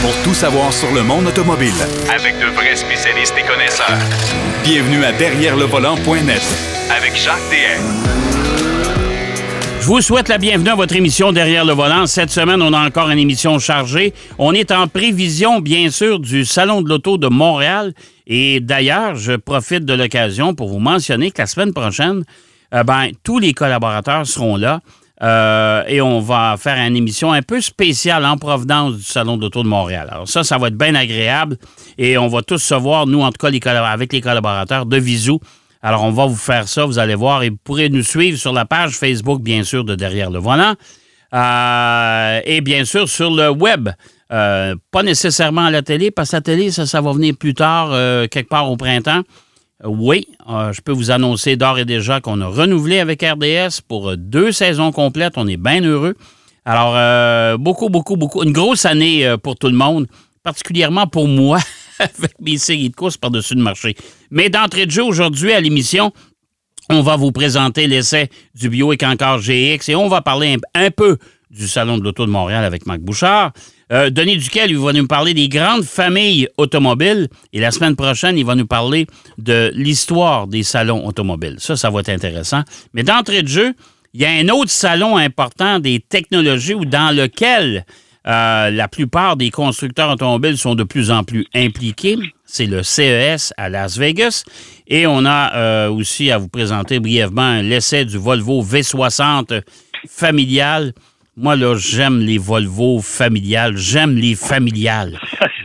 pour tout savoir sur le monde automobile. Avec de vrais spécialistes et connaisseurs. Bienvenue à Derrière le volant.net Avec Jacques DM. Je vous souhaite la bienvenue à votre émission Derrière le volant. Cette semaine, on a encore une émission chargée. On est en prévision, bien sûr, du Salon de l'Auto de Montréal. Et d'ailleurs, je profite de l'occasion pour vous mentionner que la semaine prochaine, euh, ben, tous les collaborateurs seront là. Euh, et on va faire une émission un peu spéciale en provenance du Salon d'Auto de Montréal. Alors ça, ça va être bien agréable et on va tous se voir, nous en tout cas avec les collaborateurs de Visou. Alors on va vous faire ça, vous allez voir et vous pourrez nous suivre sur la page Facebook, bien sûr, de Derrière le volant euh, et bien sûr sur le web. Euh, pas nécessairement à la télé, parce que la télé, ça, ça va venir plus tard, quelque part au printemps. Oui, euh, je peux vous annoncer d'ores et déjà qu'on a renouvelé avec RDS pour deux saisons complètes. On est bien heureux. Alors, euh, beaucoup, beaucoup, beaucoup. Une grosse année euh, pour tout le monde, particulièrement pour moi, avec mes séries de courses par-dessus le marché. Mais d'entrée de jeu aujourd'hui à l'émission, on va vous présenter l'essai du Bio et encore GX et on va parler un peu du Salon de l'Auto de Montréal avec Marc Bouchard. Euh, Denis Duquel, il va nous parler des grandes familles automobiles. Et la semaine prochaine, il va nous parler de l'histoire des salons automobiles. Ça, ça va être intéressant. Mais d'entrée de jeu, il y a un autre salon important des technologies dans lequel euh, la plupart des constructeurs automobiles sont de plus en plus impliqués. C'est le CES à Las Vegas. Et on a euh, aussi à vous présenter brièvement l'essai du Volvo V60 familial moi, là, j'aime les Volvo familiales. J'aime les familiales.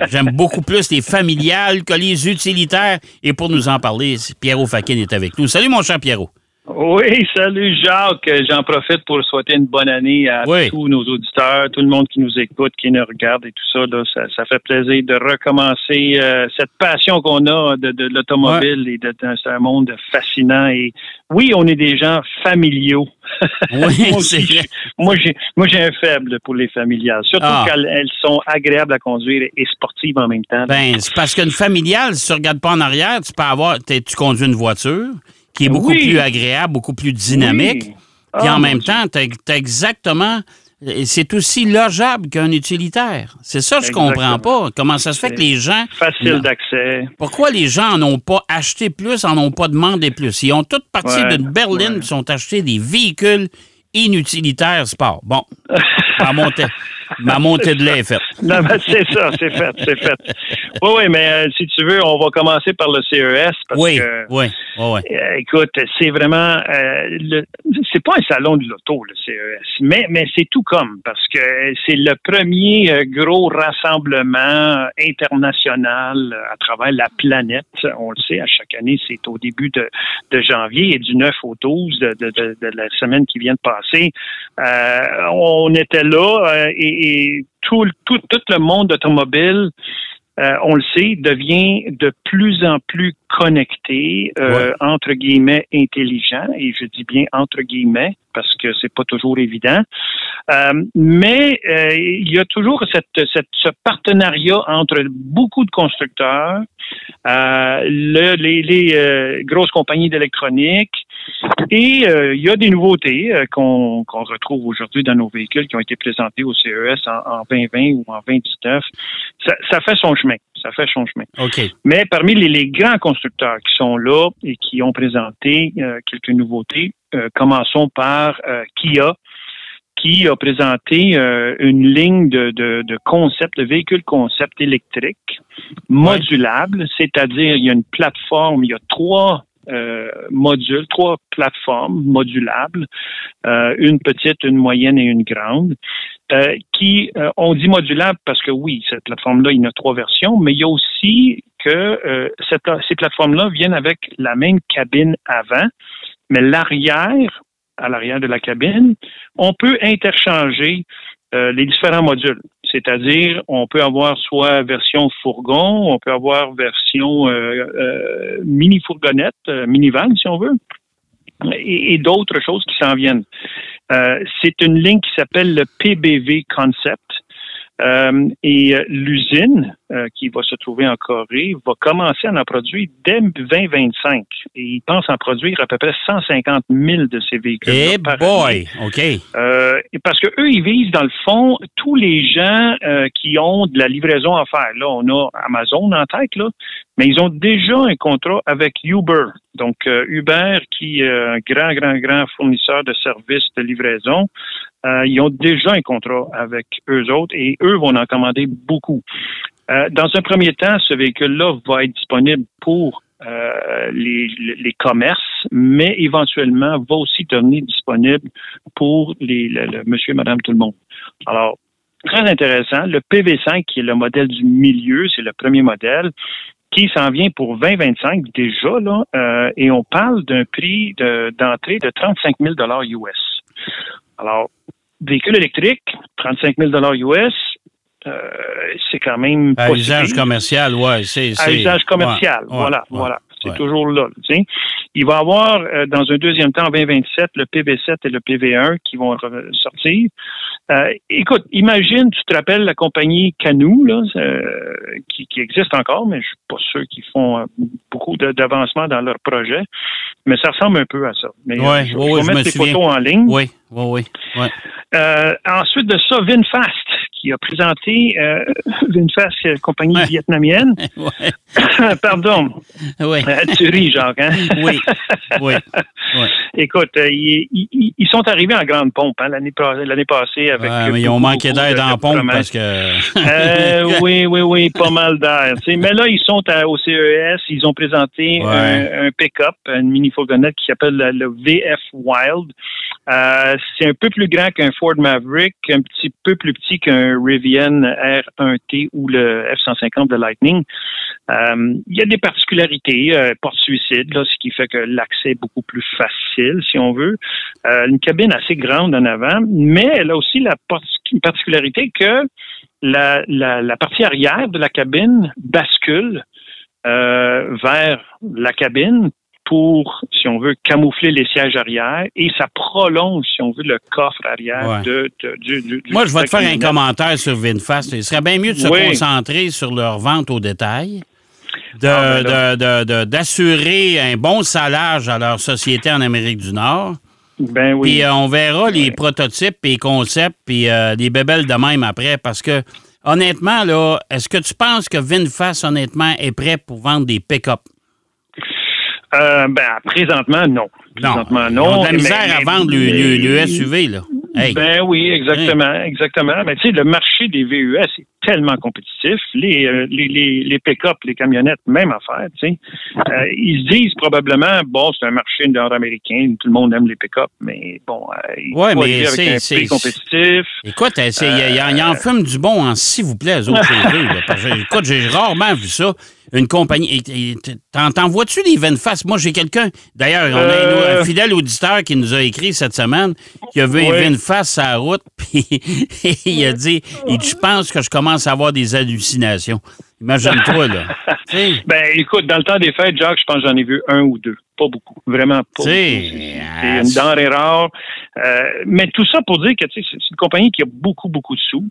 j'aime beaucoup plus les familiales que les utilitaires. Et pour nous en parler, Pierrot Fakin est avec nous. Salut, mon cher Pierrot. Oui, salut Jacques. J'en profite pour souhaiter une bonne année à tous nos auditeurs, tout le monde qui nous écoute, qui nous regarde et tout ça. ça, fait plaisir de recommencer euh, cette passion qu'on a de, l'automobile et de, c'est un monde fascinant. Et oui, on est des gens familiaux. Oui, c'est vrai. Moi, j'ai, moi, j'ai un faible pour les familiales, surtout ah. quand elles sont agréables à conduire et sportives en même temps. Ben, c'est parce qu'une familiale, si tu regardes pas en arrière, tu peux avoir, tu conduis une voiture qui est beaucoup plus agréable, beaucoup plus dynamique. Puis en ah, même temps, tu as, exactement. C'est aussi logeable qu'un utilitaire. C'est ça que je comprends pas. Comment ça se fait que les gens. Facile d'accès. Pourquoi les gens n'en ont pas acheté plus, en ont pas demandé plus? Ils ont toutes parti d'une berline qui sont achetés des véhicules inutilitaires sport. Bon, ma montée, ma montée de lait est faite. Non, c'est ça, c'est fait, c'est fait. Oui, oui, mais euh, si tu veux, on va commencer par le CES. Parce oui, que, oui, oui. Euh, écoute, c'est vraiment, euh, c'est pas un salon de l'auto, le CES, mais, mais c'est tout comme, parce que c'est le premier euh, gros rassemblement international à travers la planète. On le sait, à chaque année, c'est au début de, de, janvier et du 9 au 12 de, de, de la semaine qui vient de passer. on était là et, et tout, tout, tout le monde automobile euh, on le sait, devient de plus en plus connecté, euh, entre guillemets, intelligent, et je dis bien entre guillemets, parce que c'est pas toujours évident. Euh, mais il y a toujours cette, cette, ce partenariat entre beaucoup de constructeurs, le, les, les grosses compagnies d'électronique, et il y a des nouveautés qu'on retrouve aujourd'hui dans nos véhicules qui ont été présentés au CES en, en 2020 ou en 2019. Ça, ça fait son chemin. Ça fait son chemin. Mais parmi les, grands constructeurs qui sont là et qui ont présenté euh, quelques nouveautés, euh, commençons par euh, Kia, qui a présenté une ligne de, de, concept, de véhicules concept électriques modulables, c'est-à-dire il y a une plateforme, il y a trois modules, trois plateformes modulables, une petite, une moyenne et une grande, euh, qui, euh, on dit modulable parce que oui, cette plateforme-là, il y a trois versions, mais il y a aussi que euh, ces plateformes-là viennent avec la même cabine avant, mais l'arrière, à l'arrière de la cabine, on peut interchanger les différents modules. C'est-à-dire, on peut avoir soit version fourgon, on peut avoir version mini fourgonnette, minivan si on veut, et d'autres choses qui s'en viennent. Euh, c'est une ligne qui s'appelle le PBV Concept. Euh, et euh, l'usine euh, qui va se trouver en Corée va commencer à en produire dès 2025. Et ils pensent en produire à peu près 150 000 de ces véhicules. Eh boy! OK. parce que eux, ils visent, dans le fond, tous les gens qui ont de la livraison à faire. Là, on a Amazon en tête, là, mais ils ont déjà un contrat avec Uber. Donc, Uber, qui est un grand, grand, grand fournisseur de services de livraison, euh, ils ont déjà un contrat avec eux autres et eux vont en commander beaucoup. Euh, dans un premier temps, ce véhicule-là va être disponible pour euh, les, les, commerces, mais éventuellement va aussi devenir disponible pour les, le, monsieur, madame, tout le monde. Alors, très intéressant. Le PV5, qui est le modèle du milieu, c'est le premier modèle, qui s'en vient pour 2025 déjà, là, euh, et on parle d'un prix d'entrée de, de 35 000 US. Alors, véhicule électrique, 35 000 US, euh, c'est quand même à usage commercial, ouais, c'est à usage commercial, voilà, voilà, c'est toujours là. Tu Il va y avoir euh, dans un deuxième temps en 2027 le PV7 et le PV1 qui vont sortir. Euh, écoute, imagine, tu te rappelles la compagnie Canoe, là, qui, qui, existe encore, mais je suis pas sûr qu'ils font beaucoup d'avancement dans leur projet. Mais ça ressemble un peu à ça. Mais ouais, je, vais mettre des photos en ligne. Oui, oui, oui. Euh, ensuite de ça, VinFast, qui a présenté euh, VinFast, euh, compagnie vietnamienne. Pardon. Oui. Euh, tu ris, Jacques, hein? oui, oui. Écoute, ils, sont arrivés en grande pompe hein, l'année passée avec. Ouais, mais ils ont manqué d'air dans la pompe parce que. oui, oui, oui, pas mal d'air. Mais là, ils sont au CES, ils ont présenté un, pick-up, une mini-fourgonnette qui s'appelle le, VF Wild. c'est un peu plus grand qu'un Ford Maverick, un petit peu plus petit qu'un Rivian R1T ou le F-150 de Lightning. Euh, il y a des particularités, euh, porte-suicide, ce qui fait que l'accès est beaucoup plus facile, si on veut. Euh, une cabine assez grande en avant, mais elle a aussi la particularité que la, la, partie arrière de la cabine bascule vers la cabine pour, si on veut, camoufler les sièges arrière et ça prolonge, si on veut, le coffre arrière de, du, Moi, je vais te faire un commentaire sur VinFast. Il serait bien mieux de se concentrer sur leur vente au détail. Ah, ben d'assurer un bon salaire à leur société en Amérique du Nord. Ben oui. Puis euh, on verra les prototypes et concepts puis euh, les bébelles de même après parce que honnêtement là, est-ce que tu penses que VinFast honnêtement est prêt pour vendre des pick-up? Euh, ben, présentement, non. Présentement, non. Ils ont de la misère à vendre le, SUV, là. Ben oui, exactement, exactement. Mais tu sais, le marché des VUS est tellement compétitif. Les, euh, les, les, les pick-up, les camionnettes, même affaire, tu sais. Euh, ils se disent probablement, bon, c'est un marché nord-américain, tout le monde aime les pick-up, mais bon, euh, il ouais, mais avec un prix compétitif. Écoute, il y, en fume du bon, s'il vous plaît, eux autres, Écoute, j'ai rarement vu ça une compagnie. T'en vois-tu des VinFast? Moi, j'ai quelqu'un. D'ailleurs, on a un, euh. fidèle auditeur qui nous a écrit cette semaine qui a vu un VinFast sur la route, puis il a dit Je pense que je commence à avoir des hallucinations. Imagine-toi, là. ben, écoute, dans le temps des fêtes, Jacques, je pense que j'en ai vu un ou deux. Pas beaucoup. Vraiment pas C'est une denrée rare. Euh, mais tout ça pour dire que c'est une compagnie qui a beaucoup, beaucoup de sous.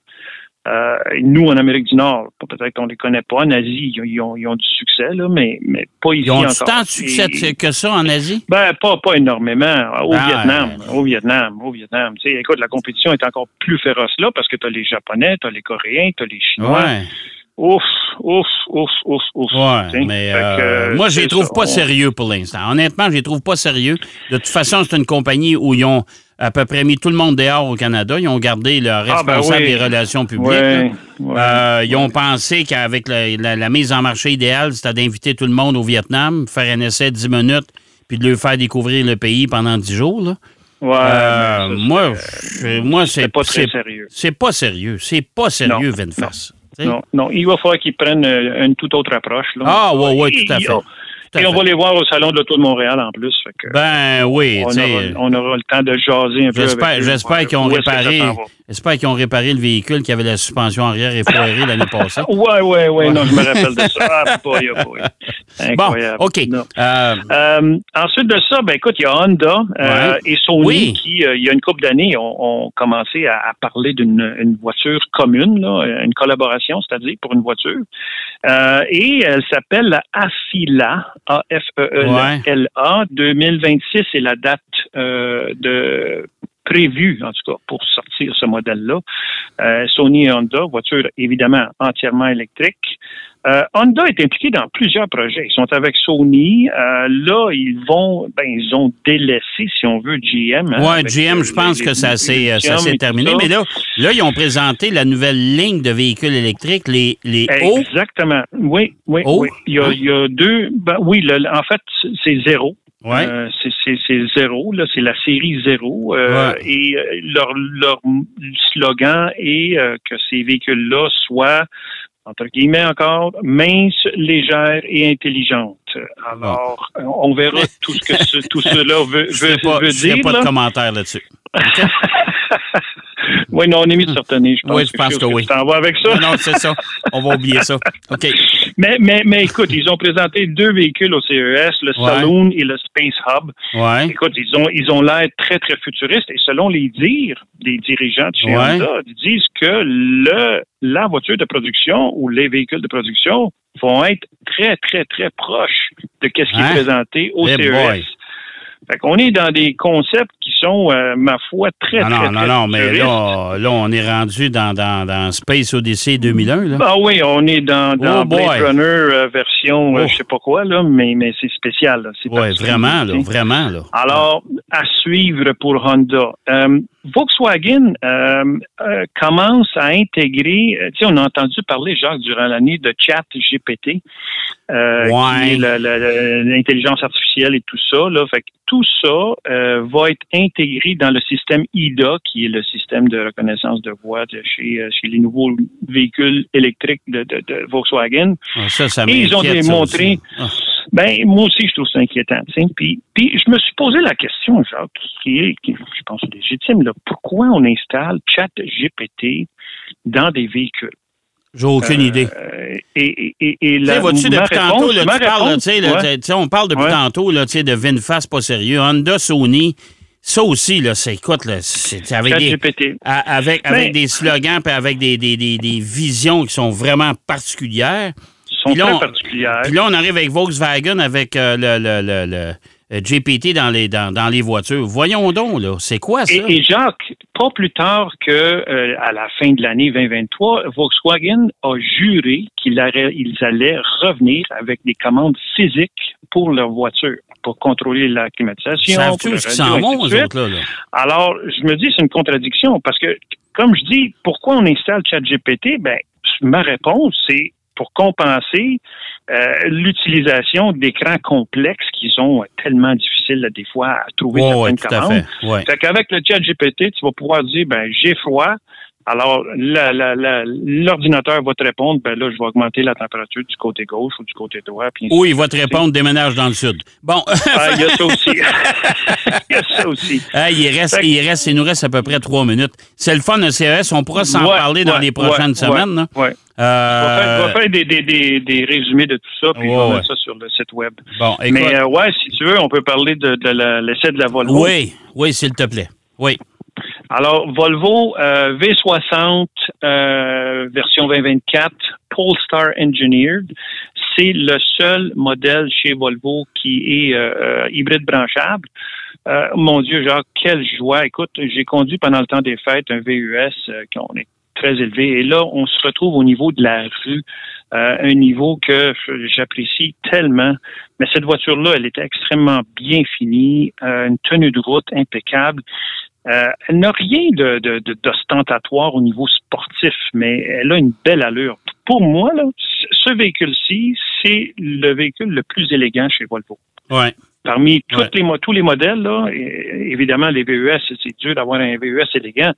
Euh, nous, en Amérique du Nord, peut-être qu'on les connaît pas. En Asie, ils ont, ils ont, du succès, là, mais, mais pas ici ils ont encore. tant de succès que ça en Asie? Ben, pas, pas énormément. Au ah, Vietnam, au Vietnam, au Vietnam. Tu sais, écoute, la compétition est encore plus féroce là parce que tu as les Japonais, tu as les Coréens, tu as les Chinois. Ouais. Ouf, ouf, ouf, ouf, ouf. Ouais, mais euh, moi, je les trouve pas sérieux pour l'instant. Honnêtement, je les trouve pas sérieux. De toute façon, c'est une compagnie où ils ont à peu près mis tout le monde dehors au Canada. Ils ont gardé leur ah, ben responsable des relations publiques. Euh, ils ont pensé qu'avec la, mise en marché idéale, c'était d'inviter tout le monde au Vietnam, faire un essai de 10 minutes, puis de leur faire découvrir le pays pendant 10 jours. Là. Ouais, euh, moi, moi c'est pas très sérieux. C'est pas sérieux. C'est pas sérieux, VinFast. Non, non, il va falloir qu'ils prennent euh, une toute autre approche. Là. Ah, oui, oui, tout à fait. À Et on fait. va les voir au Salon de l'Auto de Montréal en plus. Fait que Ben oui, on, aura, on aura le temps de jaser un peu. J'espère, qu'ils ont réparé. ont réparé le véhicule qui avait la suspension arrière effoirée l'année passée. Ouais, ouais, ouais, non, je me rappelle de ça. Ah, boy, oh boy. Bon, Incroyable. OK. Non. Euh, Euh, ensuite de ça, ben écoute, il y a Honda euh, Ouais. et Sony Oui. qui, euh, il y a une couple d'années, ont, ont commencé à, à parler d'une une voiture commune, là, une collaboration, c'est-à-dire pour une voiture. Euh, et elle s'appelle la AFILA, A-F-E-E-L-A. 2026 est la date euh, de prévue, en tout cas, pour sortir ce modèle-là. Euh, Sony et Honda, voiture évidemment entièrement électrique. Euh, Honda est impliqué dans plusieurs projets. Ils sont avec Sony. Euh, là, ils vont, ben, ils ont délaissé, si on veut, GM. hein, ouais, avec, GM, euh, je pense les- que ça s'est, euh, ça s'est terminé. ça. Mais là, là, ils ont présenté la nouvelle ligne de véhicules électriques, les, les O. Exactement. Oui, oui, oui. Il y a, il y a deux. Ben, oui, le- en fait, c'est zéro. Ouais. Euh, c'est- c'est c'est zéro, là, c'est la série zéro. euh, Ouais. Et euh, leur, leur slogan est euh, que ces véhicules-là soient, entre guillemets encore, minces, légères et intelligentes. Alors, euh, on verra tout ce que ce- tout cela veut, Je veut, pas, veut je dire. pas là. de commentaire là-dessus. Oui, non, on est mis de se retenir, je pense. Oui, je pense que oui. Tu t'en vas avec ça? Non, c'est ça. On va oublier ça. OK. Mais, mais, mais écoute, ils ont présenté deux véhicules au CES, le Ouais. Saloon et le Space Hub. Ouais. Écoute, ils ont ils ont l'air très, très futuristes et selon les dires des dirigeants de chez Ouais. Honda, ils disent que le la voiture de production ou les véhicules de production vont être très, très, très proches de ce qui Hein? est présenté au Eh CES. boy. Fait qu'on est dans des concepts qui sont, euh, ma foi, très, Non, très, non, non, très non, mais là, là, on est rendu dans, dans, dans Space Odyssey 2001. Là. Ah oui, on est dans, dans Oh. Blade Runner euh, version, euh, Oh. je sais pas quoi, là, mais, mais c'est spécial. Oui, vraiment, là, vraiment. Là. Alors, à suivre pour Honda. Volkswagen euh, euh, commence à intégrer, euh, tu sais, on a entendu parler, Jacques, durant l'année de chat GPT, euh, Ouais. l'intelligence artificielle et tout ça. Là. Fait que tout ça euh, va être intégré dans le système IDA, qui est le système de reconnaissance de voix de chez, chez les nouveaux véhicules électriques de, de- de Volkswagen. Ah, Ça, ça Et ils ont ça démontré-. Ben, moi aussi, je trouve ça inquiétant. Puis, puis, je me suis posé la question, Jacques, qui est, qui, je pense, légitime. Là, pourquoi on installe Chat GPT dans des véhicules? J'ai aucune idée. Euh, et, et, et, et vois-tu, ma depuis réponse- tantôt, là, tu parles, là, tu sais, là, ouais. on parle depuis Ouais. tantôt, là, tu sais, de VinFast pas sérieux. Honda, Sony, ça aussi, là, c'est, écoute, là, c'est avec des, avec, avec des slogans puis avec des, des, des, des visions qui sont vraiment particulières. Sont Puis là, très on- particulières. Puis là, on arrive avec Volkswagen avec euh, le, le, le, le, euh, GPT dans les, dans, dans les voitures. Voyons donc, là, c'est quoi ça? Et, et Jacques, pas plus tard que euh, à la fin de l'année 2023, Volkswagen a juré qu'ils allaient, revenir avec des commandes physiques pour leur voiture, pour contrôler la climatisation. Savent-tu qu'ils autres, là? là? Alors, je me dis, c'est une contradiction parce que, comme je dis, pourquoi on installe ChatGPT? Ben, ma réponse, c'est pour compenser euh, l'utilisation d'écrans complexes qui sont tellement difficiles, des fois, à trouver certaines commandes. fait. Ouais. Fait qu'avec le chat GPT, tu vas pouvoir dire, ben, j'ai froid. Alors, l'ordinateur va te répondre, ben là, je vais augmenter la température du côté gauche ou du côté droit. Puis ainsi Ou de il va te répondre déménage dans le sud. Bon, Ah, il y a ça aussi. il y a ça aussi. Il, reste, il, reste, il nous reste à peu près trois minutes. C'est le fun de CES. On pourra s'en parler dans les prochaines semaines. Je vais Euh, faire, des, des, des, des résumés de tout ça, puis ouais. mettre ça sur le site web. bon, écoute. Mais euh, ouais, si tu veux, on peut parler de, l'essai de la Volvo. oui, oui, s'il te plaît. Oui. Alors, Volvo euh, V60 euh, version 2024, Polestar Engineered, c'est le seul modèle chez Volvo qui est euh, hybride branchable. Mon Dieu, Jacques, quelle joie. Écoute, j'ai conduit pendant le temps des fêtes un VUS qu'on est très élevé. Et là, on se retrouve au niveau de la rue, un niveau que j'apprécie tellement. Mais cette voiture-là, elle était extrêmement bien finie, une tenue de route impeccable. Euh, elle n'a rien de, de- de- d'ostentatoire au niveau sportif, mais elle a une belle allure. Pour moi, là, ce véhicule-ci, c'est le véhicule le plus élégant chez Volvo. Ouais. Parmi Ouais. les, tous les modèles, là, évidemment, les VUS, c'est- dur d'avoir un VUS élégant,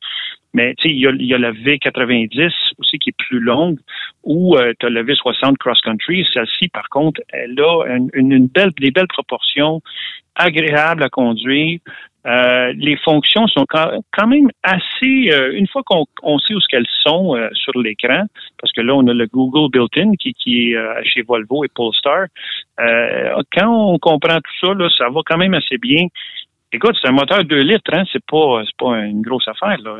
mais tu sais, il y a, y a la V90 aussi qui est plus longue. ou tu as le V60 Cross Country. Celle-ci, par contre, elle a une, belle, des belles proportions, agréables à conduire. Euh, les fonctions sont quand même assez, euh, une fois qu'on sait où ce qu'elles sont euh, sur l'écran, parce que là, on a le Google built-in qui, qui est chez Volvo et Polestar. quand on comprend tout ça, là, ça va quand même assez bien. Écoute, c'est un moteur 2 litres, hein, c'est pas pas une grosse affaire. Là.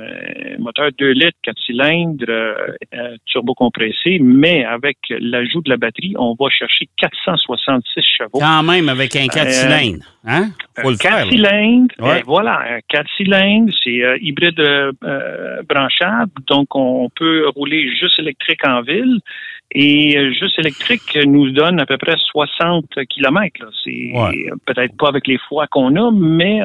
Un moteur 2 litres, 4 cylindres, euh, euh, turbo compressé, mais avec l'ajout de la batterie, on va chercher 466 chevaux. Quand même avec un 4 euh, cylindres, hein? Faut le 4 cylindres, voilà, un 4 cylindres, c'est hybride branchable, donc on peut rouler juste électrique en ville. Et euh, juste électrique nous donne à peu près 60 kilomètres. C'est peut-être pas avec les fois qu'on a, mais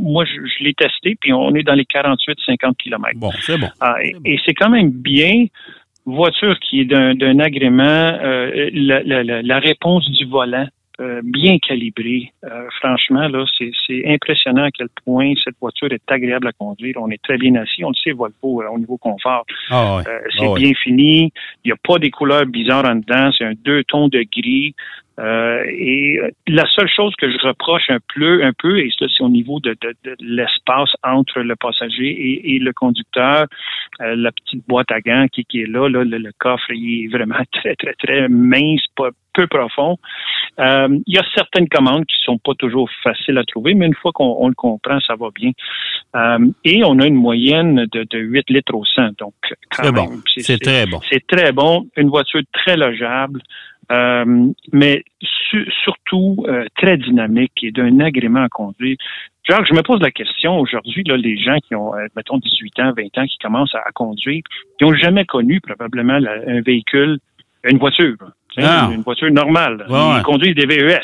moi, je, l'ai testé, puis on est dans les 48-50 kilomètres. Bon, c'est bon. Ah, et, c'est quand même bien. Voiture qui est d'un agrément, euh, la, réponse du volant euh, bien calibré. Euh, franchement, là, c'est impressionnant à quel point cette voiture est agréable à conduire. On est très bien assis. On le sait, Volvo, euh, au niveau confort. Ah c'est ah bien fini. Il n'y a pas des couleurs bizarres en dedans. C'est un deux tons de gris. Euh, et euh, la seule chose que je reproche un peu, un peu, et ça c'est au niveau de, l'espace entre le passager et, le conducteur, euh, la petite boîte à gants qui, est là, le, coffre il est vraiment très très très mince, pas, peu profond. il y a certaines commandes qui sont pas toujours faciles à trouver, mais une fois qu'on le comprend, ça va bien. et on a une moyenne de, 8 litres au 100, donc c'est bon. C'est très bon. C'est très bon. Une voiture très logeable. Euh, mais surtout euh, très dynamique et d'un agrément à conduire. Genre, je me pose la question aujourd'hui, là, les gens qui ont, euh, mettons, 18 ans, 20 ans, qui commencent à, conduire, qui n'ont jamais connu probablement un véhicule, une voiture, ah. une, voiture normale. Ils conduisent des VES.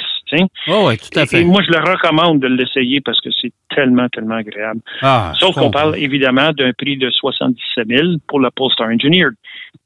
Oh oui, tout à fait. Et, moi, je leur recommande de l'essayer parce que c'est tellement, tellement agréable. Ah, Sauf qu'on parle évidemment d'un prix de 77 000 pour la Polestar Engineered.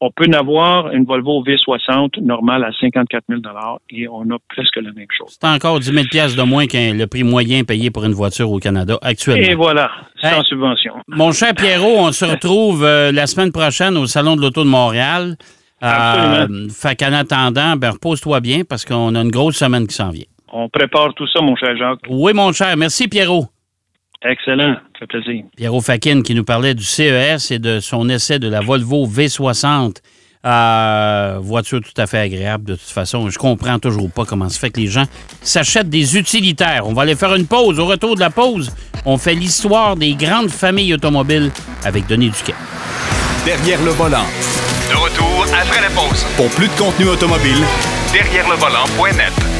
On peut avoir une Volvo V60 normale à 54 000 et on a presque la même chose. C'est encore 10 000 de moins que le prix moyen payé pour une voiture au Canada actuellement. Et voilà, sans subvention. Mon cher Pierrot, on se retrouve euh, la semaine prochaine au Salon de l'Auto de Montréal. Absolument. Euh, fait qu'en attendant, ben, repose-toi bien parce qu'on a une grosse semaine qui s'en vient. On prépare tout ça, mon cher Jacques. Oui, mon cher. Merci, Pierrot. Excellent. Ça fait plaisir. Pierrot Fakin qui nous parlait du CES et de son essai de la Volvo V60. Euh, voiture tout à fait agréable de toute façon. Je comprends toujours pas comment se fait que les gens s'achètent des utilitaires. On va aller faire une pause. Au retour de la pause, on fait l'histoire des grandes familles automobiles avec Denis Duquet. Derrière le volant. De retour après la pause. Pour plus de contenu automobile, derrière le volant.net.